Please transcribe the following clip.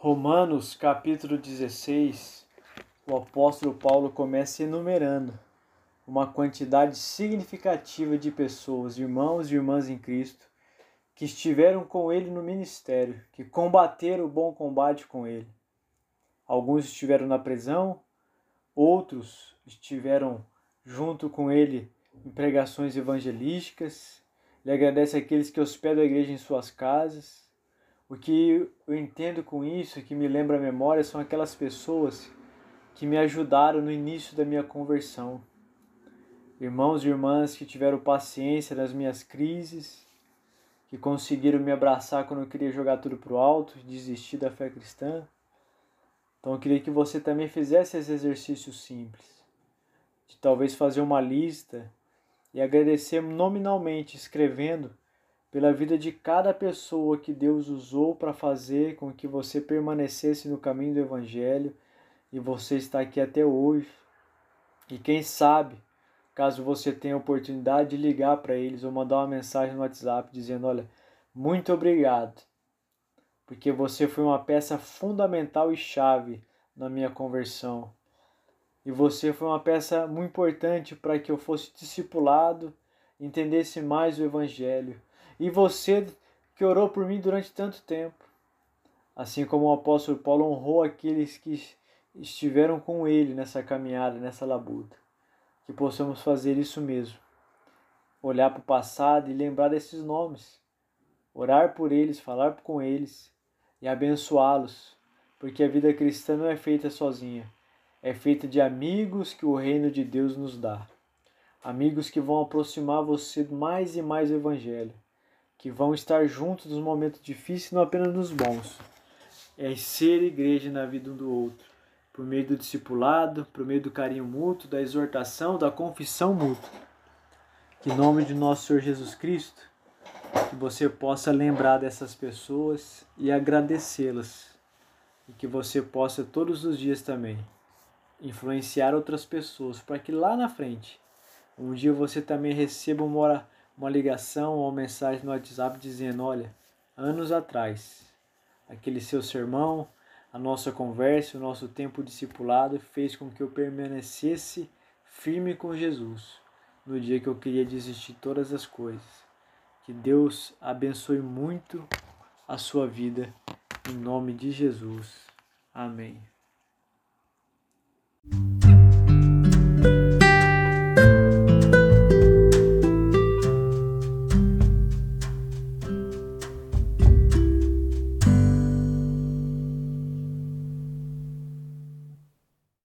Romanos capítulo 16, o apóstolo Paulo começa enumerando uma quantidade significativa de pessoas, irmãos e irmãs em Cristo, que estiveram com ele no ministério, que combateram o bom combate com ele. Alguns estiveram na prisão, outros estiveram junto com ele em pregações evangelísticas. Ele agradece aqueles que hospedam a igreja em suas casas o que eu entendo com isso, que me lembra a memória, são aquelas pessoas que me ajudaram no início da minha conversão. Irmãos e irmãs que tiveram paciência nas minhas crises, que conseguiram me abraçar quando eu queria jogar tudo pro alto e desistir da fé cristã. Então eu queria que você também fizesse esse exercício simples, de talvez fazer uma lista e agradecer nominalmente, escrevendo pela vida de cada pessoa que Deus usou para fazer com que você permanecesse no caminho do Evangelho e você está aqui até hoje. E quem sabe, caso você tenha a oportunidade de ligar para eles ou mandar uma mensagem no WhatsApp dizendo: Olha, muito obrigado, porque você foi uma peça fundamental e chave na minha conversão. E você foi uma peça muito importante para que eu fosse discipulado, entendesse mais o Evangelho e você que orou por mim durante tanto tempo. Assim como o apóstolo Paulo honrou aqueles que estiveram com ele nessa caminhada, nessa labuta. Que possamos fazer isso mesmo. Olhar para o passado e lembrar desses nomes. Orar por eles, falar com eles e abençoá-los. Porque a vida cristã não é feita sozinha. É feita de amigos que o reino de Deus nos dá. Amigos que vão aproximar você mais e mais do Evangelho que vão estar juntos nos momentos difíceis, não apenas nos bons. É ser igreja na vida um do outro, por meio do discipulado, por meio do carinho mútuo, da exortação, da confissão mútua. Que em nome de nosso Senhor Jesus Cristo, que você possa lembrar dessas pessoas e agradecê-las. E que você possa todos os dias também influenciar outras pessoas para que lá na frente, um dia você também receba uma oração uma ligação ou mensagem no WhatsApp dizendo: Olha, anos atrás, aquele seu sermão, a nossa conversa, o nosso tempo discipulado fez com que eu permanecesse firme com Jesus no dia que eu queria desistir de todas as coisas. Que Deus abençoe muito a sua vida, em nome de Jesus. Amém.